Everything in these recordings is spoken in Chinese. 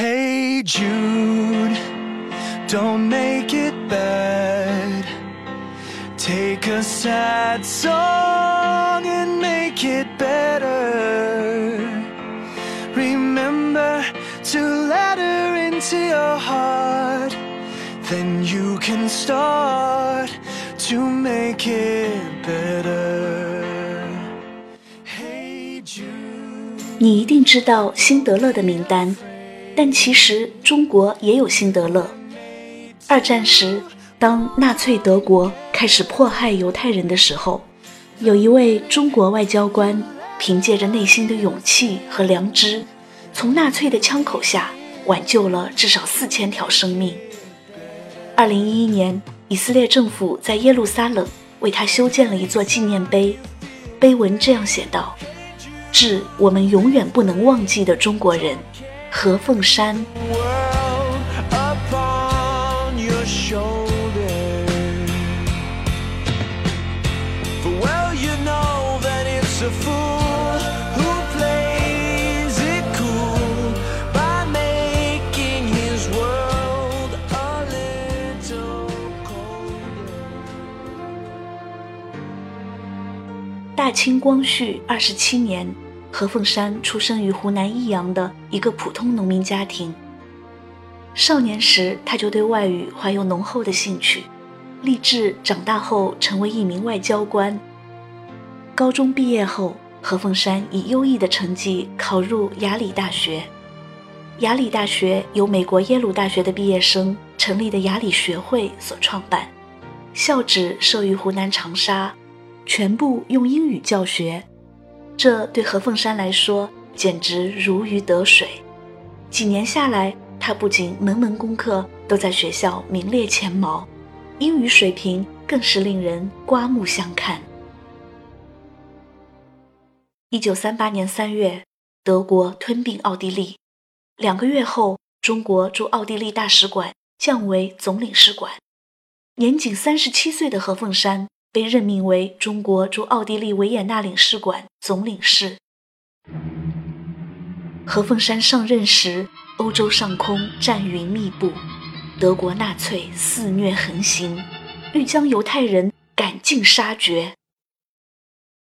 Hey Jude, don't make it bad. Take a sad song and make it better. Remember to let her into your heart. Then you can start to make it better. Hey Jude. 你一定知道辛德勒的名单， 但其实中国也有辛德勒。二战时，当纳粹德国开始迫害犹太人的时候，有一位中国外交官凭借着内心的勇气和良知，从纳粹的枪口下挽救了至少四千条生命。二零一一年，以色列政府在耶路撒冷为他修建了一座纪念碑，碑文这样写道：“致我们永远不能忘记的中国人，何凤山大清光绪二十七年。何凤山出生于湖南益阳的一个普通农民家庭。少年时，他就对外语怀有浓厚的兴趣，立志长大后成为一名外交官。高中毕业后，何凤山以优异的成绩考入雅礼大学。雅礼大学由美国耶鲁大学的毕业生成立的雅礼学会所创办，校址设于湖南长沙，全部用英语教学。这对何凤山来说简直如鱼得水。几年下来，他不仅门门功课都在学校名列前茅，英语水平更是令人刮目相看。一九三八年三月，德国吞并奥地利，两个月后，中国驻奥地利大使馆降为总领事馆。年仅三十七岁的何凤山被任命为中国驻奥地利维也纳领事馆总领事。何凤山上任时，欧洲上空战云密布，德国纳粹肆虐横行，欲将犹太人赶尽杀绝。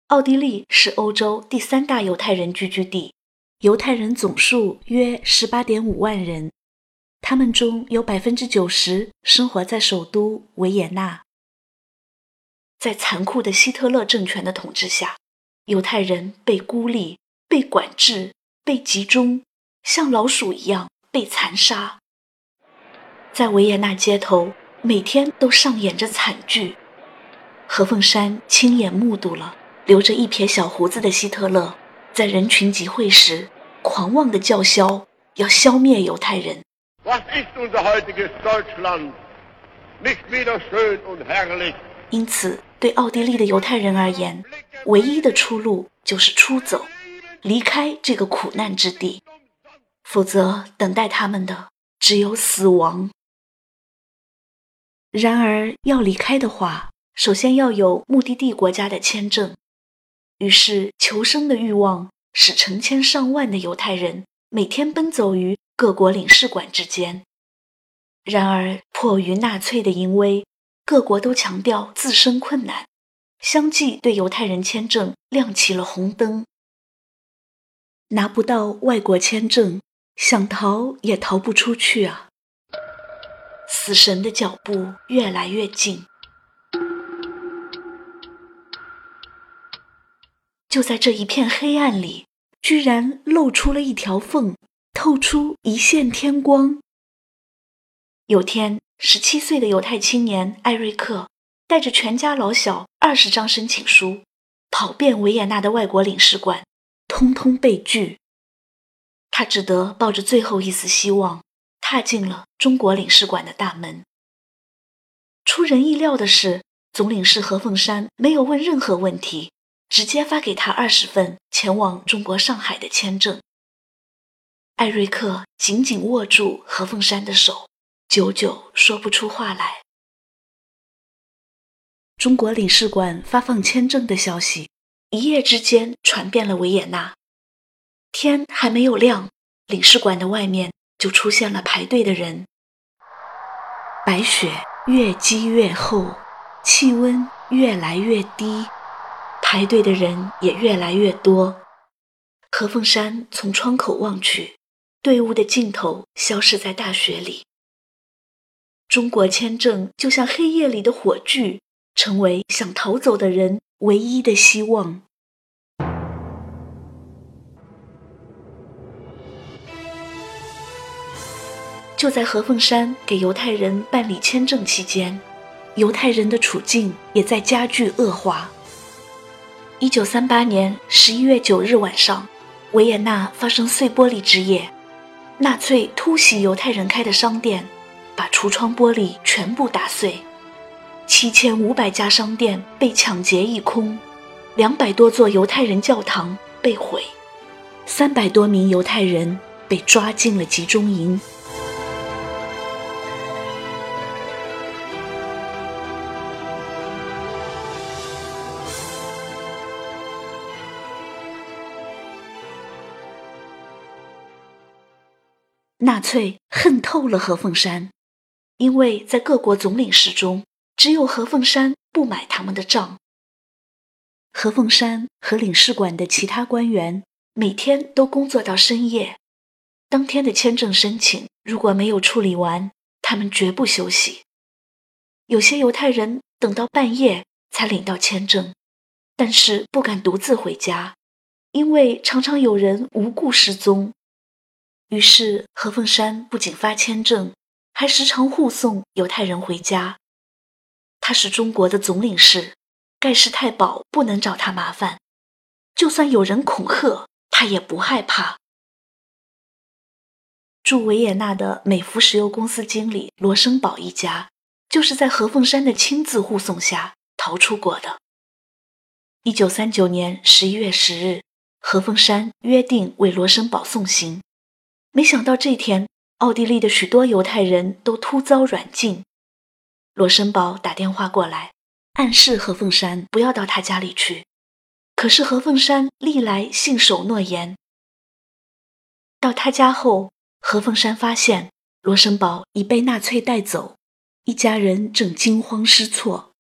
奥地利是欧洲第三大犹太人聚居地，犹太人总数约十八点五万人，他们中有百分之九十生活在首都维也纳。在残酷的希特勒政权的统治下，犹太人被孤立、被管制、被集中，像老鼠一样被残杀。在维也纳街头，每天都上演着惨剧。何凤山亲眼目睹了留着一撇小胡子的希特勒在人群集会时狂妄地叫嚣，要消灭犹太人。Was ist unser heutiges Deutschland? Nicht wieder schön und herrlich. 因此，对奥地利的犹太人而言，唯一的出路就是出走，离开这个苦难之地，否则等待他们的只有死亡。然而，要离开的话，首先要有目的地国家的签证。于是，求生的欲望使成千上万的犹太人每天奔走于各国领事馆之间。然而，迫于纳粹的淫威，各国都强调自身困难，相继对犹太人签证亮起了红灯。拿不到外国签证，想逃也逃不出去啊！死神的脚步越来越近。就在这一片黑暗里，居然露出了一条缝，透出一线天光。有天，十七岁的犹太青年艾瑞克带着全家老小二十张申请书，跑遍维也纳的外国领事馆，通通被拒。他只得抱着最后一丝希望，踏进了中国领事馆的大门。出人意料的是，总领事何凤山没有问任何问题，直接发给他二十份前往中国上海的签证。艾瑞克紧紧握住何凤山的手。久久说不出话来。中国领事馆发放签证的消息，一夜之间传遍了维也纳。天还没有亮，领事馆的外面就出现了排队的人。白雪越积越厚，气温越来越低，排队的人也越来越多。何凤山从窗口望去，队伍的尽头消失在大雪里。中国签证就像黑夜里的火炬，成为想逃走的人唯一的希望。就在何凤山给犹太人办理签证期间，犹太人的处境也在加剧恶化。一九三八年十一月九日晚上，维也纳发生碎玻璃之夜，纳粹突袭犹太人开的商店。把橱窗玻璃全部打碎，七千五百家商店被抢劫一空，两百多座犹太人教堂被毁，三百多名犹太人被抓进了集中营。纳粹恨透了何凤山。因为在各国总领事中，只有何凤山不买他们的账。何凤山和领事馆的其他官员每天都工作到深夜，当天的签证申请如果没有处理完，他们绝不休息。有些犹太人等到半夜才领到签证，但是不敢独自回家，因为常常有人无故失踪。于是何凤山不仅发签证。还时常护送犹太人回家。他是中国的总领事，盖世太保不能找他麻烦。就算有人恐吓，他也不害怕。驻维也纳的美孚石油公司经理罗生宝一家，就是在何凤山的亲自护送下逃出国的。一九三九年十一月十日，何凤山约定为罗生宝送行，没想到这天。奥地利的许多犹太人都突遭软禁。罗森堡打电话过来，暗示何凤山不要到他家里去。可是何凤山历来信守诺言。到他家后，何凤山发现罗森堡已被纳粹带走，一家人正惊慌失措。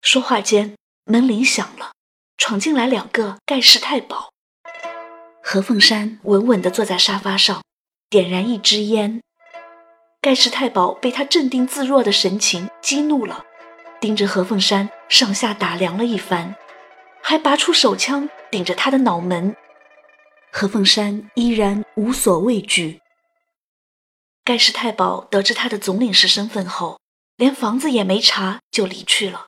说话间，门铃响了，闯进来两个盖世太保。何凤山稳稳地坐在沙发上。点燃一支烟，盖世太保被他镇定自若的神情激怒了，盯着何凤山上下打量了一番，还拔出手枪顶着他的脑门。何凤山依然无所畏惧。盖世太保得知他的总领事身份后，连房子也没查就离去了。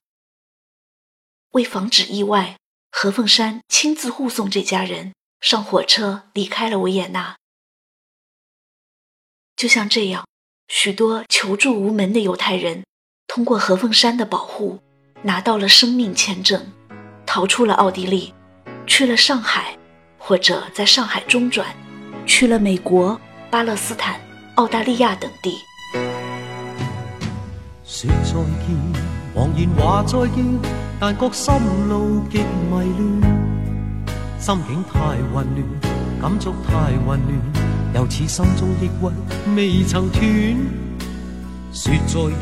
为防止意外，何凤山亲自护送这家人上火车离开了维也纳。就像这样，许多求助无门的犹太人，通过何凤山的保护，拿到了生命签证，逃出了奥地利，去了上海，或者在上海中转，去了美国、巴勒斯坦、澳大利亚等地。说再见，茫然话再见，但觉心路极迷乱，心境太混乱，感触太混乱。又似心中抑郁未曾断，说再见，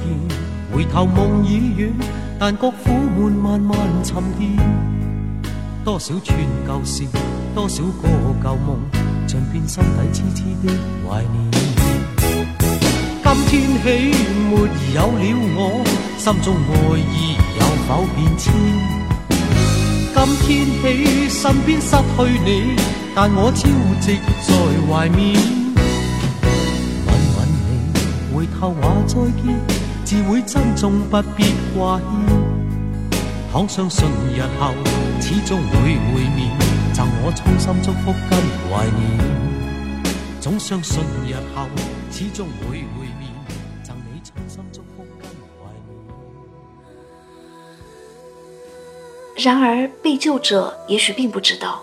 回头梦已远，但觉苦闷慢慢沉淀。多少串旧事，多少个旧梦，尽变心底痴痴的怀念。今天起没有了我，心中爱意有否变迁？今天起身边失去你。但我朝夕在怀缅，吻吻你，回头话再见，自会珍重，不必挂牵。倘相信日后始终会会面，赠我衷心祝福跟怀念。总相信日后始终会会面，赠你衷心祝福跟怀念。然而，被救者也许并不知道。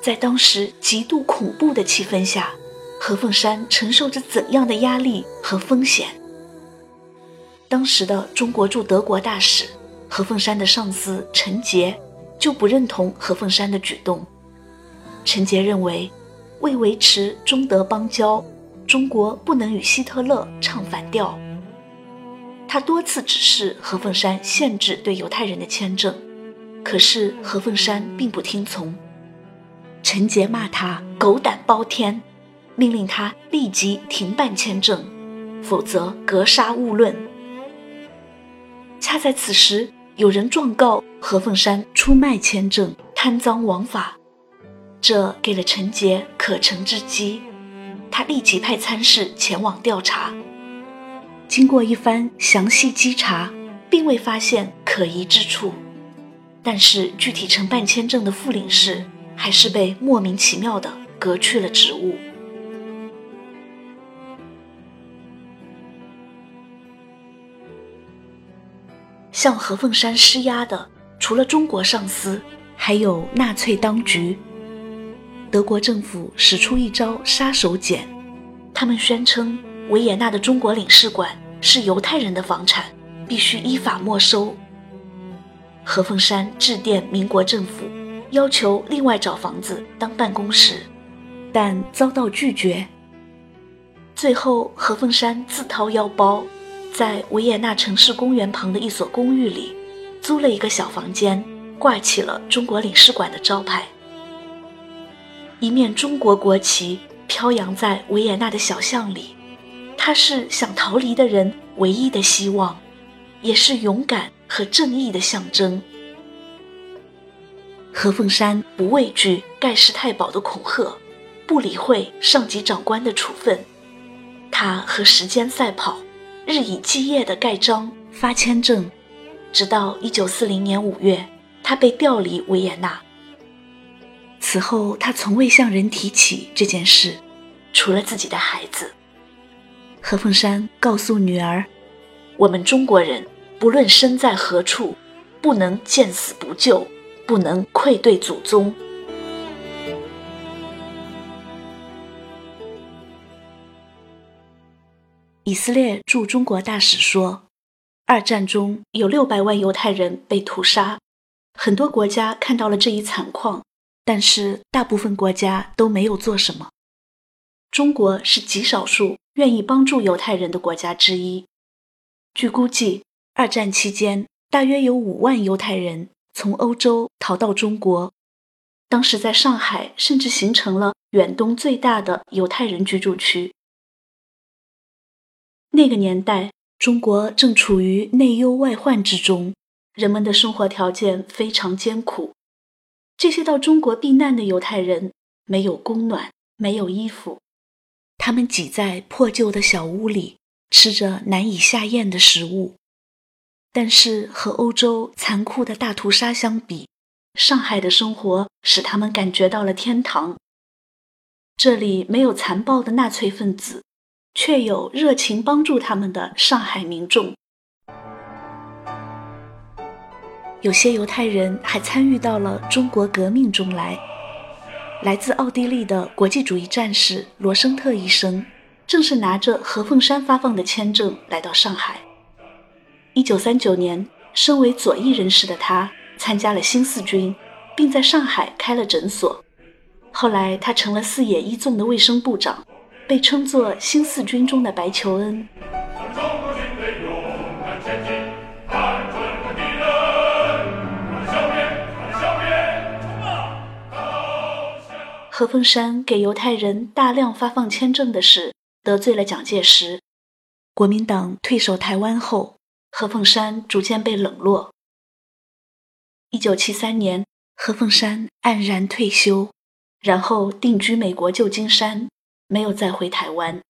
在当时极度恐怖的气氛下，何凤山承受着怎样的压力和风险？当时的中国驻德国大使何凤山的上司陈杰就不认同何凤山的举动。陈杰认为，为维持中德邦交，中国不能与希特勒唱反调。他多次指示何凤山限制对犹太人的签证，可是何凤山并不听从。陈杰骂他狗胆包天，命令他立即停办签证，否则格杀勿论。恰在此时，有人状告何凤山出卖签证、贪赃枉法，这给了陈杰可乘之机。他立即派参事前往调查。经过一番详细稽查，并未发现可疑之处，但是具体承办签证的副领事还是被莫名其妙的革去了职务。向何凤山施压的，除了中国上司，还有纳粹当局。德国政府使出一招杀手锏，他们宣称。维也纳的中国领事馆是犹太人的房产，必须依法没收。何凤山致电民国政府，要求另外找房子当办公室，但遭到拒绝。最后，何凤山自掏腰包，在维也纳城市公园旁的一所公寓里，租了一个小房间，挂起了中国领事馆的招牌，一面中国国旗飘扬在维也纳的小巷里。他是想逃离的人唯一的希望，也是勇敢和正义的象征。何凤山不畏惧盖世太保的恐吓，不理会上级长官的处分，他和时间赛跑，日以继夜的盖章发签证，直到一九四零年五月，他被调离维也纳。此后，他从未向人提起这件事，除了自己的孩子。何凤山告诉女儿：“我们中国人不论身在何处，不能见死不救，不能愧对祖宗。”以色列驻中国大使说：“二战中有六百万犹太人被屠杀，很多国家看到了这一惨况，但是大部分国家都没有做什么。中国是极少数。”愿意帮助犹太人的国家之一。据估计，二战期间大约有五万犹太人从欧洲逃到中国。当时在上海，甚至形成了远东最大的犹太人居住区。那个年代，中国正处于内忧外患之中，人们的生活条件非常艰苦。这些到中国避难的犹太人，没有供暖，没有衣服。他们挤在破旧的小屋里，吃着难以下咽的食物。但是和欧洲残酷的大屠杀相比，上海的生活使他们感觉到了天堂。这里没有残暴的纳粹分子，却有热情帮助他们的上海民众。有些犹太人还参与到了中国革命中来。来自奥地利的国际主义战士罗生特医生，正是拿着何凤山发放的签证来到上海。一九三九年，身为左翼人士的他参加了新四军，并在上海开了诊所。后来，他成了四野一纵的卫生部长，被称作新四军中的白求恩。何凤山给犹太人大量发放签证的事得罪了蒋介石，国民党退守台湾后，何凤山逐渐被冷落。一九七三年，何凤山黯然退休，然后定居美国旧金山，没有再回台湾。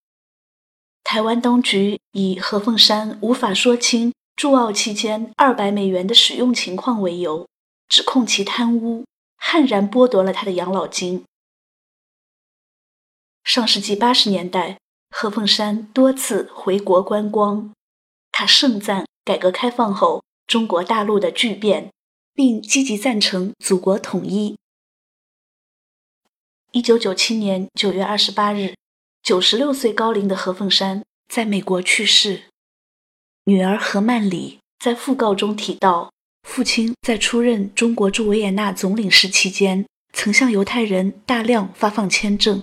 台湾当局以何凤山无法说清驻澳期间二百美元的使用情况为由，指控其贪污，悍然剥夺了他的养老金。上世纪八十年代，何凤山多次回国观光，他盛赞改革开放后中国大陆的巨变，并积极赞成祖国统一。一九九七年九月二十八日，九十六岁高龄的何凤山在美国去世。女儿何曼里在讣告中提到，父亲在出任中国驻维也纳总领事期间，曾向犹太人大量发放签证。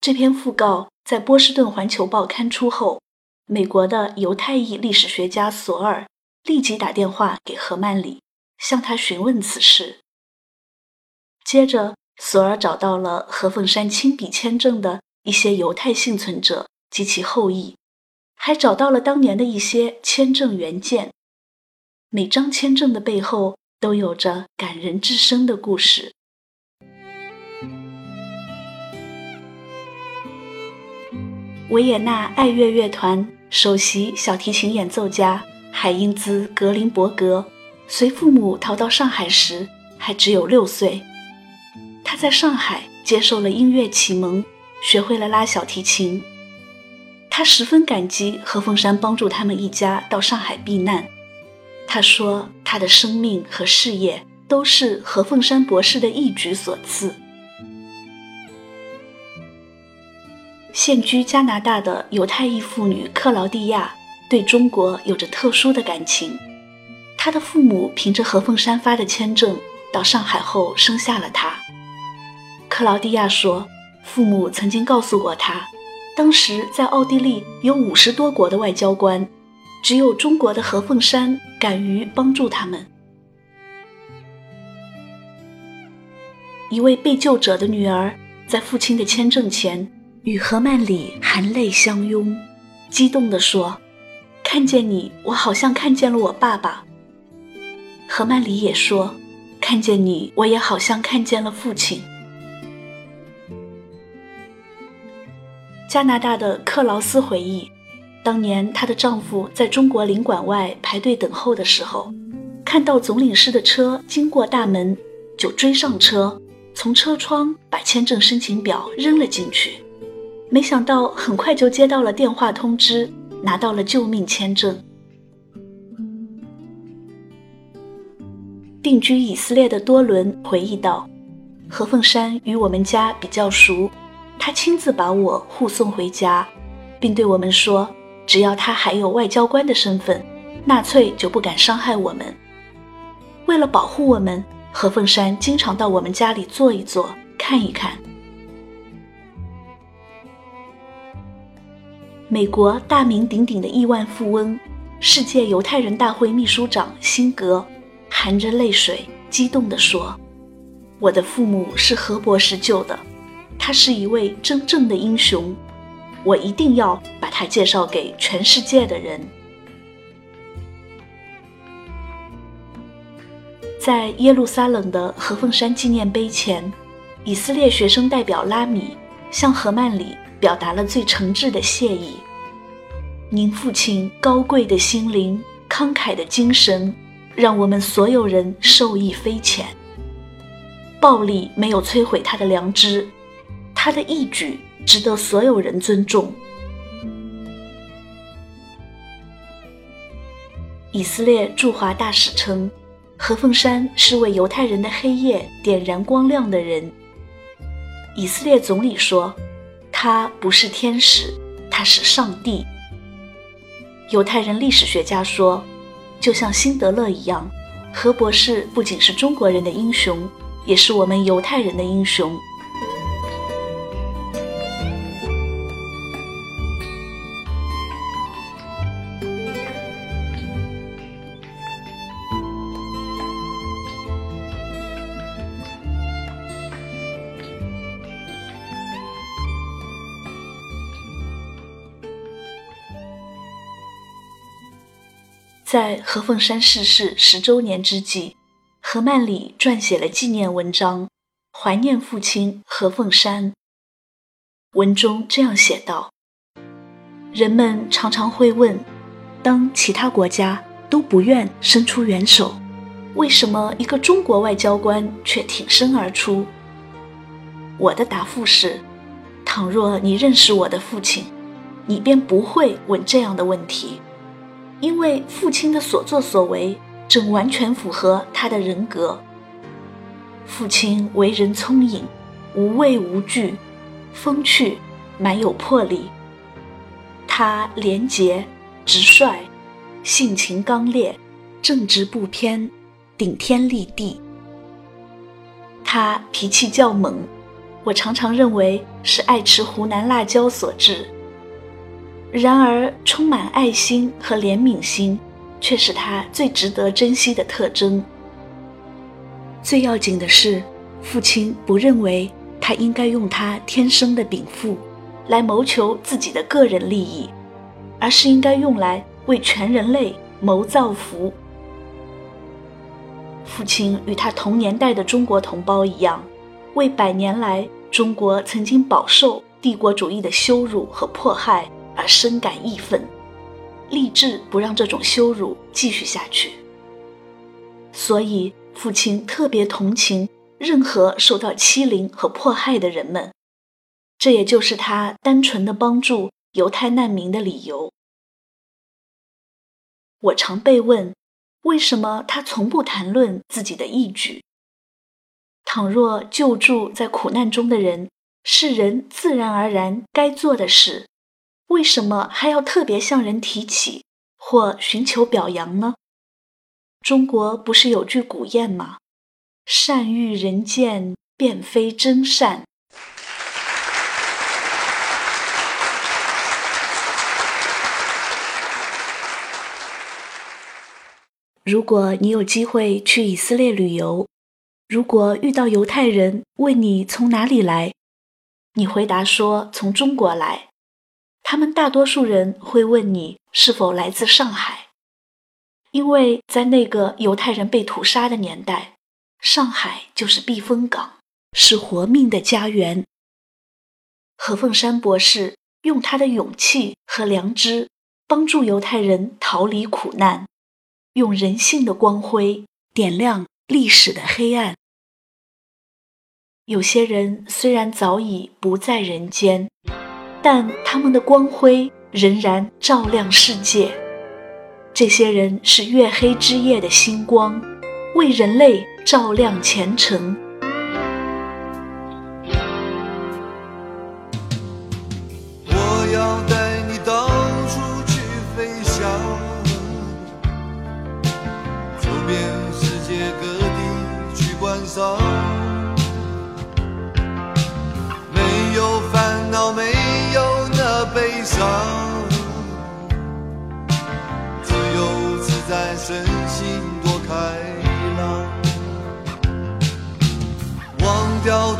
这篇讣告在波士顿环球报刊出后，美国的犹太裔历史学家索尔立即打电话给何曼里，向他询问此事。接着，索尔找到了何凤山亲笔签证的一些犹太幸存者及其后裔，还找到了当年的一些签证原件。每张签证的背后都有着感人至深的故事。维也纳爱乐乐团首席小提琴演奏家海因兹·格林伯格随父母逃到上海时还只有六岁。他在上海接受了音乐启蒙，学会了拉小提琴。他十分感激何凤山帮助他们一家到上海避难。他说：“他的生命和事业都是何凤山博士的一举所赐。”现居加拿大的犹太裔妇女克劳蒂亚对中国有着特殊的感情。她的父母凭着何凤山发的签证到上海后生下了她。克劳蒂亚说：“父母曾经告诉过她，当时在奥地利有五十多国的外交官。”只有中国的何凤山敢于帮助他们。一位被救者的女儿在父亲的签证前与何曼里含泪相拥，激动地说：“看见你，我好像看见了我爸爸。”何曼里也说：“看见你，我也好像看见了父亲。”加拿大的克劳斯回忆。当年，她的丈夫在中国领馆外排队等候的时候，看到总领事的车经过大门，就追上车，从车窗把签证申请表扔了进去。没想到，很快就接到了电话通知，拿到了救命签证。定居以色列的多伦回忆道：“何凤山与我们家比较熟，他亲自把我护送回家，并对我们说。”只要他还有外交官的身份，纳粹就不敢伤害我们。为了保护我们，何凤山经常到我们家里坐一坐，看一看。美国大名鼎鼎的亿万富翁、世界犹太人大会秘书长辛格，含着泪水，激动地说：“我的父母是何博士救的，他是一位真正的英雄。”我一定要把他介绍给全世界的人。在耶路撒冷的何凤山纪念碑前，以色列学生代表拉米向何曼里表达了最诚挚的谢意。您父亲高贵的心灵、慷慨的精神，让我们所有人受益匪浅。暴力没有摧毁他的良知，他的义举。值得所有人尊重。以色列驻华大使称，何凤山是为犹太人的黑夜点燃光亮的人。以色列总理说，他不是天使，他是上帝。犹太人历史学家说，就像辛德勒一样，何博士不仅是中国人的英雄，也是我们犹太人的英雄。何凤山逝世十周年之际，何曼里撰写了纪念文章，怀念父亲何凤山。文中这样写道：“人们常常会问，当其他国家都不愿伸出援手，为什么一个中国外交官却挺身而出？我的答复是：倘若你认识我的父亲，你便不会问这样的问题。”因为父亲的所作所为正完全符合他的人格。父亲为人聪颖，无畏无惧，风趣，蛮有魄力。他廉洁、直率，性情刚烈，正直不偏，顶天立地。他脾气较猛，我常常认为是爱吃湖南辣椒所致。然而，充满爱心和怜悯心，却是他最值得珍惜的特征。最要紧的是，父亲不认为他应该用他天生的禀赋，来谋求自己的个人利益，而是应该用来为全人类谋造福。父亲与他同年代的中国同胞一样，为百年来中国曾经饱受帝国主义的羞辱和迫害而深感义愤，立志不让这种羞辱继续下去。所以，父亲特别同情任何受到欺凌和迫害的人们，这也就是他单纯的帮助犹太难民的理由。我常被问。为什么他从不谈论自己的义举？倘若救助在苦难中的人是人自然而然该做的事，为什么还要特别向人提起或寻求表扬呢？中国不是有句古谚吗？“善欲人见，便非真善。”如果你有机会去以色列旅游，如果遇到犹太人问你从哪里来，你回答说从中国来，他们大多数人会问你是否来自上海，因为在那个犹太人被屠杀的年代，上海就是避风港，是活命的家园。何凤山博士用他的勇气和良知，帮助犹太人逃离苦难。用人性的光辉点亮历史的黑暗。有些人虽然早已不在人间，但他们的光辉仍然照亮世界。这些人是月黑之夜的星光，为人类照亮前程。身心多开朗，忘掉